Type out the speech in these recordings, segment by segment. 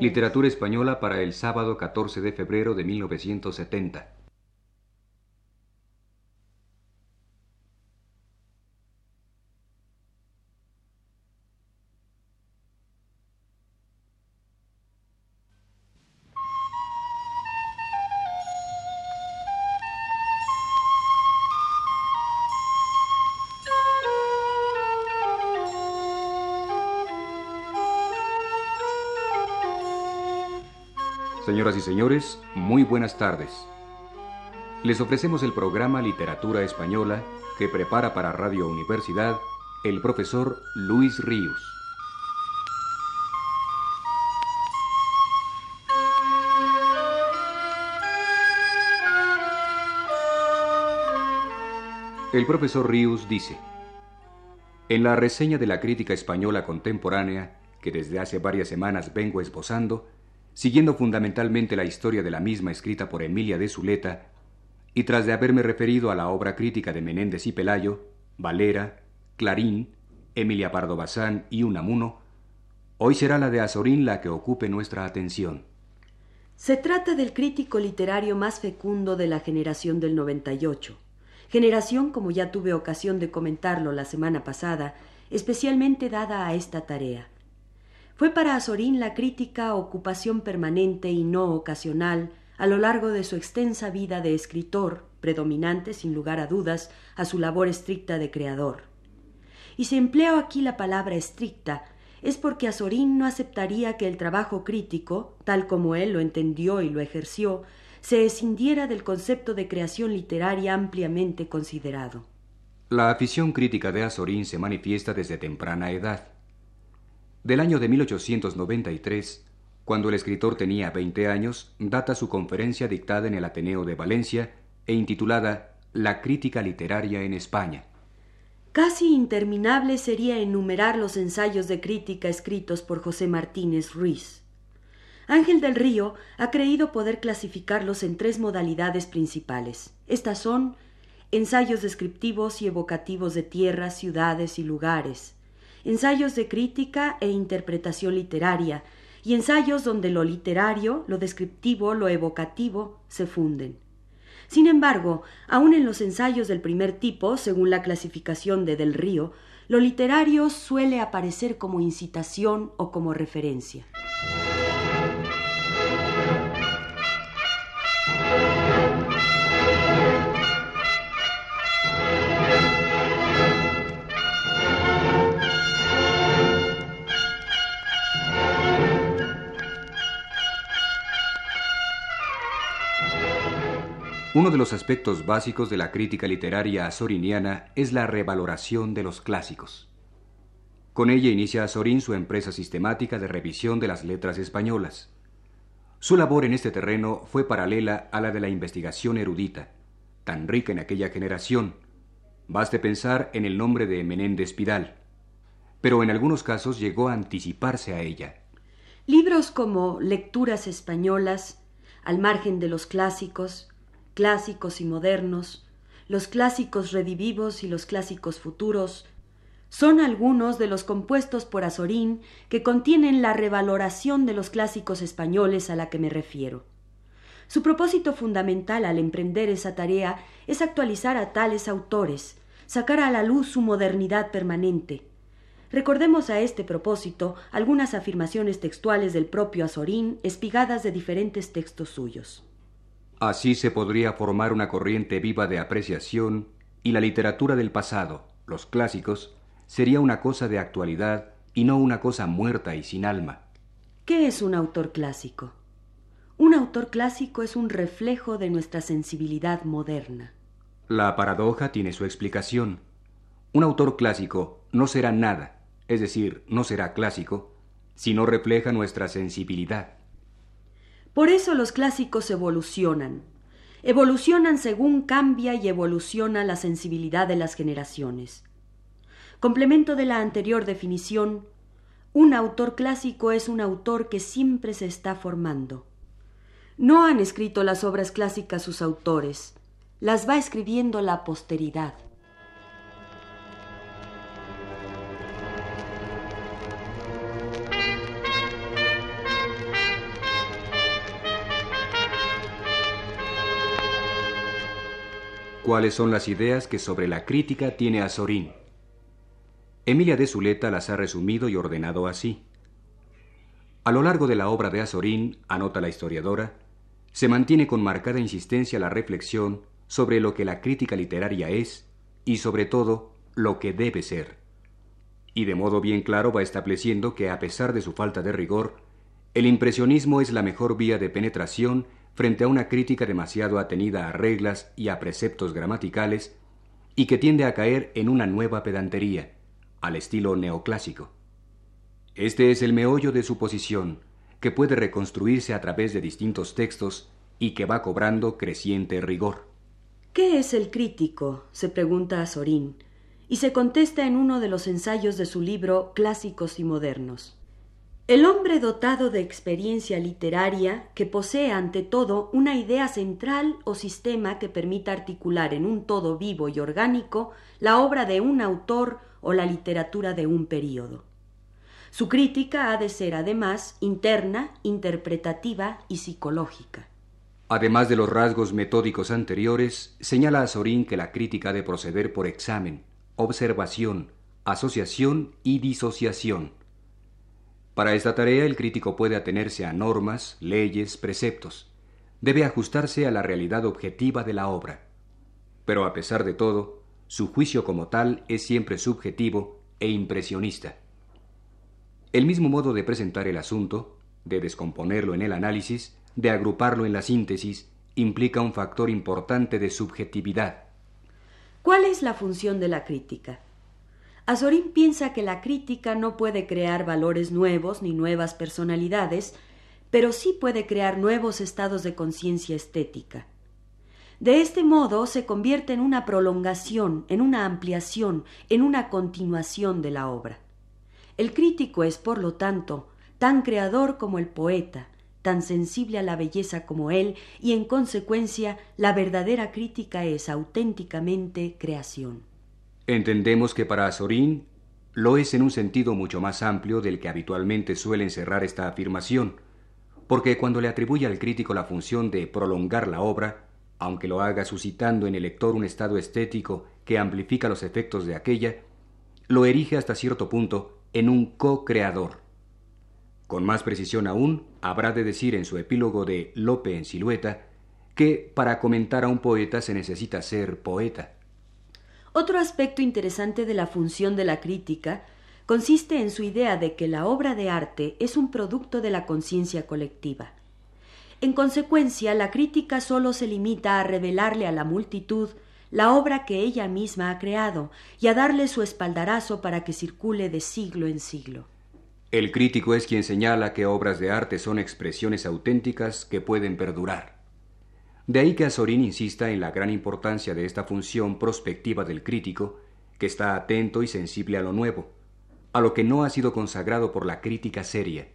Literatura española para el sábado 14 de febrero de 1970. Señoras y señores, muy buenas tardes. Les ofrecemos el programa Literatura Española que prepara para Radio Universidad el profesor Luis Ríos. El profesor Ríos dice, en la reseña de la crítica española contemporánea, que desde hace varias semanas vengo esbozando, siguiendo fundamentalmente la historia de la misma escrita por Emilia de Zuleta, y tras de haberme referido a la obra crítica de Menéndez y Pelayo, Valera, Clarín, Emilia Pardo Bazán y Unamuno, hoy será la de Azorín la que ocupe nuestra atención. Se trata del crítico literario más fecundo de la generación del 98, generación, como ya tuve ocasión de comentarlo la semana pasada, especialmente dada a esta tarea. Fue para Azorín la crítica ocupación permanente y no ocasional a lo largo de su extensa vida de escritor, predominante sin lugar a dudas a su labor estricta de creador. Y si empleo aquí la palabra estricta, es porque Azorín no aceptaría que el trabajo crítico, tal como él lo entendió y lo ejerció, se escindiera del concepto de creación literaria ampliamente considerado. La afición crítica de Azorín se manifiesta desde temprana edad del año de 1893, cuando el escritor tenía 20 años, data su conferencia dictada en el Ateneo de Valencia e intitulada La crítica literaria en España. Casi interminable sería enumerar los ensayos de crítica escritos por José Martínez Ruiz. Ángel del Río ha creído poder clasificarlos en tres modalidades principales. Estas son ensayos descriptivos y evocativos de tierras, ciudades y lugares, ensayos de crítica e interpretación literaria, y ensayos donde lo literario, lo descriptivo, lo evocativo se funden. Sin embargo, aun en los ensayos del primer tipo, según la clasificación de Del Río, lo literario suele aparecer como incitación o como referencia. Uno de los aspectos básicos de la crítica literaria azoriniana es la revaloración de los clásicos. Con ella inicia Azorín su empresa sistemática de revisión de las letras españolas. Su labor en este terreno fue paralela a la de la investigación erudita, tan rica en aquella generación. Baste pensar en el nombre de Menéndez Pidal, pero en algunos casos llegó a anticiparse a ella. Libros como Lecturas españolas, Al margen de los clásicos, clásicos y modernos, los clásicos redivivos y los clásicos futuros, son algunos de los compuestos por Azorín que contienen la revaloración de los clásicos españoles a la que me refiero. Su propósito fundamental al emprender esa tarea es actualizar a tales autores, sacar a la luz su modernidad permanente. Recordemos a este propósito algunas afirmaciones textuales del propio Azorín espigadas de diferentes textos suyos. Así se podría formar una corriente viva de apreciación y la literatura del pasado, los clásicos, sería una cosa de actualidad y no una cosa muerta y sin alma. ¿Qué es un autor clásico? Un autor clásico es un reflejo de nuestra sensibilidad moderna. La paradoja tiene su explicación. Un autor clásico no será nada, es decir, no será clásico, si no refleja nuestra sensibilidad. Por eso los clásicos evolucionan. Evolucionan según cambia y evoluciona la sensibilidad de las generaciones. Complemento de la anterior definición, un autor clásico es un autor que siempre se está formando. No han escrito las obras clásicas sus autores, las va escribiendo la posteridad. Cuáles son las ideas que sobre la crítica tiene Azorín. Emilia de Zuleta las ha resumido y ordenado así. A lo largo de la obra de Azorín, anota la historiadora, se mantiene con marcada insistencia la reflexión sobre lo que la crítica literaria es y sobre todo lo que debe ser. Y de modo bien claro va estableciendo que a pesar de su falta de rigor, el impresionismo es la mejor vía de penetración frente a una crítica demasiado atenida a reglas y a preceptos gramaticales y que tiende a caer en una nueva pedantería, al estilo neoclásico. Este es el meollo de su posición, que puede reconstruirse a través de distintos textos y que va cobrando creciente rigor. ¿Qué es el crítico? se pregunta a Sorín, y se contesta en uno de los ensayos de su libro Clásicos y Modernos. El hombre dotado de experiencia literaria que posee ante todo una idea central o sistema que permita articular en un todo vivo y orgánico la obra de un autor o la literatura de un período. Su crítica ha de ser además interna, interpretativa y psicológica. Además de los rasgos metódicos anteriores, señala a Sorín que la crítica ha de proceder por examen, observación, asociación y disociación. Para esta tarea el crítico puede atenerse a normas, leyes, preceptos. Debe ajustarse a la realidad objetiva de la obra. Pero a pesar de todo, su juicio como tal es siempre subjetivo e impresionista. El mismo modo de presentar el asunto, de descomponerlo en el análisis, de agruparlo en la síntesis, implica un factor importante de subjetividad. ¿Cuál es la función de la crítica? Azorín piensa que la crítica no puede crear valores nuevos ni nuevas personalidades, pero sí puede crear nuevos estados de conciencia estética. De este modo se convierte en una prolongación, en una ampliación, en una continuación de la obra. El crítico es, por lo tanto, tan creador como el poeta, tan sensible a la belleza como él, y en consecuencia la verdadera crítica es auténticamente creación. Entendemos que para Azorín lo es en un sentido mucho más amplio del que habitualmente suele encerrar esta afirmación, porque cuando le atribuye al crítico la función de prolongar la obra, aunque lo haga suscitando en el lector un estado estético que amplifica los efectos de aquella, lo erige hasta cierto punto en un co-creador. Con más precisión aún, habrá de decir en su epílogo de Lope en silueta que para comentar a un poeta se necesita ser poeta. Otro aspecto interesante de la función de la crítica consiste en su idea de que la obra de arte es un producto de la conciencia colectiva. En consecuencia, la crítica sólo se limita a revelarle a la multitud la obra que ella misma ha creado y a darle su espaldarazo para que circule de siglo en siglo. El crítico es quien señala que obras de arte son expresiones auténticas que pueden perdurar. De ahí que Azorín insista en la gran importancia de esta función prospectiva del crítico, que está atento y sensible a lo nuevo, a lo que no ha sido consagrado por la crítica seria.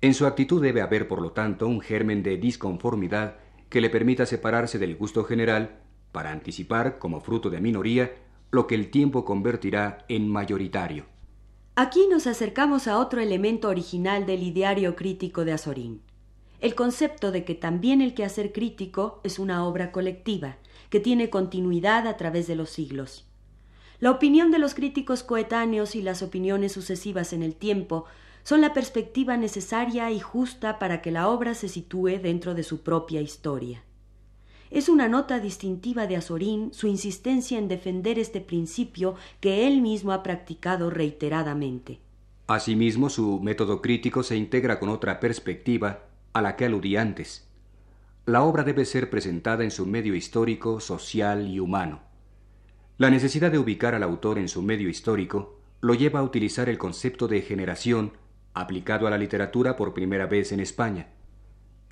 En su actitud debe haber, por lo tanto, un germen de disconformidad que le permita separarse del gusto general para anticipar, como fruto de minoría, lo que el tiempo convertirá en mayoritario. Aquí nos acercamos a otro elemento original del ideario crítico de Azorín, el concepto de que también el quehacer crítico es una obra colectiva, que tiene continuidad a través de los siglos. La opinión de los críticos coetáneos y las opiniones sucesivas en el tiempo son la perspectiva necesaria y justa para que la obra se sitúe dentro de su propia historia. Es una nota distintiva de Azorín su insistencia en defender este principio que él mismo ha practicado reiteradamente. Asimismo, su método crítico se integra con otra perspectiva a la que aludí antes. La obra debe ser presentada en su medio histórico, social y humano. La necesidad de ubicar al autor en su medio histórico lo lleva a utilizar el concepto de generación aplicado a la literatura por primera vez en España.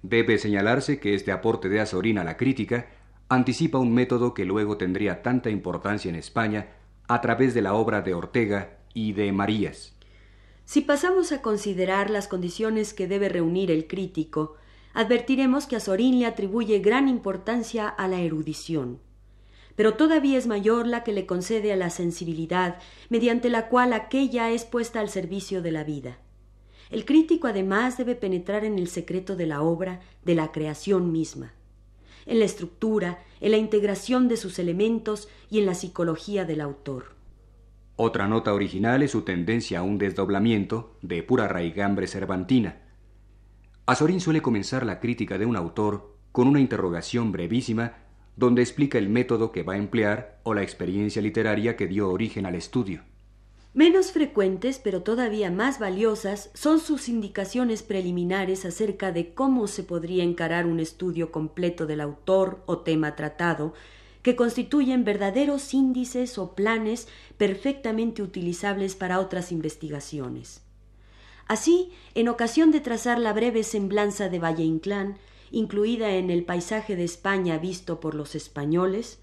Debe señalarse que este aporte de Azorín a la crítica anticipa un método que luego tendría tanta importancia en España a través de la obra de Ortega y de Marías. Si pasamos a considerar las condiciones que debe reunir el crítico, advertiremos que Azorín le atribuye gran importancia a la erudición. Pero todavía es mayor la que le concede a la sensibilidad, mediante la cual aquella es puesta al servicio de la vida. El crítico además debe penetrar en el secreto de la obra, de la creación misma. en la estructura, en la integración de sus elementos y en la psicología del autor. Otra nota original es su tendencia a un desdoblamiento de pura raigambre cervantina. Azorín suele comenzar la crítica de un autor con una interrogación brevísima donde explica el método que va a emplear o la experiencia literaria que dio origen al estudio. Menos frecuentes, pero todavía más valiosas, son sus indicaciones preliminares acerca de cómo se podría encarar un estudio completo del autor o tema tratado, que constituyen verdaderos índices o planes perfectamente utilizables para otras investigaciones. Así, en ocasión de trazar la breve semblanza de Valle Inclán, incluida en el paisaje de España visto por los españoles,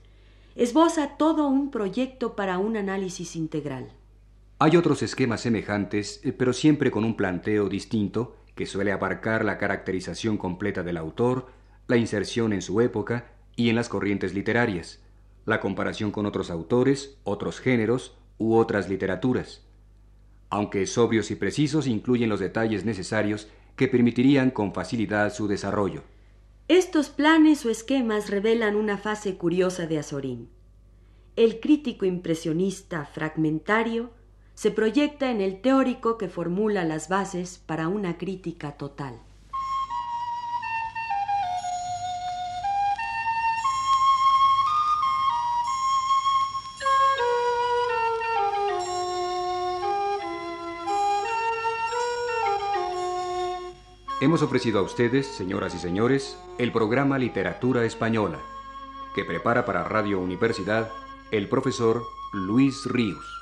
esboza todo un proyecto para un análisis integral. Hay otros esquemas semejantes, eh, pero siempre con un planteo distinto que suele abarcar la caracterización completa del autor, la inserción en su época y en las corrientes literarias, la comparación con otros autores, otros géneros u otras literaturas. Aunque sobrios y precisos, incluyen los detalles necesarios que permitirían con facilidad su desarrollo. Estos planes o esquemas revelan una fase curiosa de Azorín. El crítico impresionista fragmentario se proyecta en el teórico que formula las bases para una crítica total. Hemos ofrecido a ustedes, señoras y señores, el programa Literatura Española, que prepara para Radio Universidad el profesor Luis Ríos.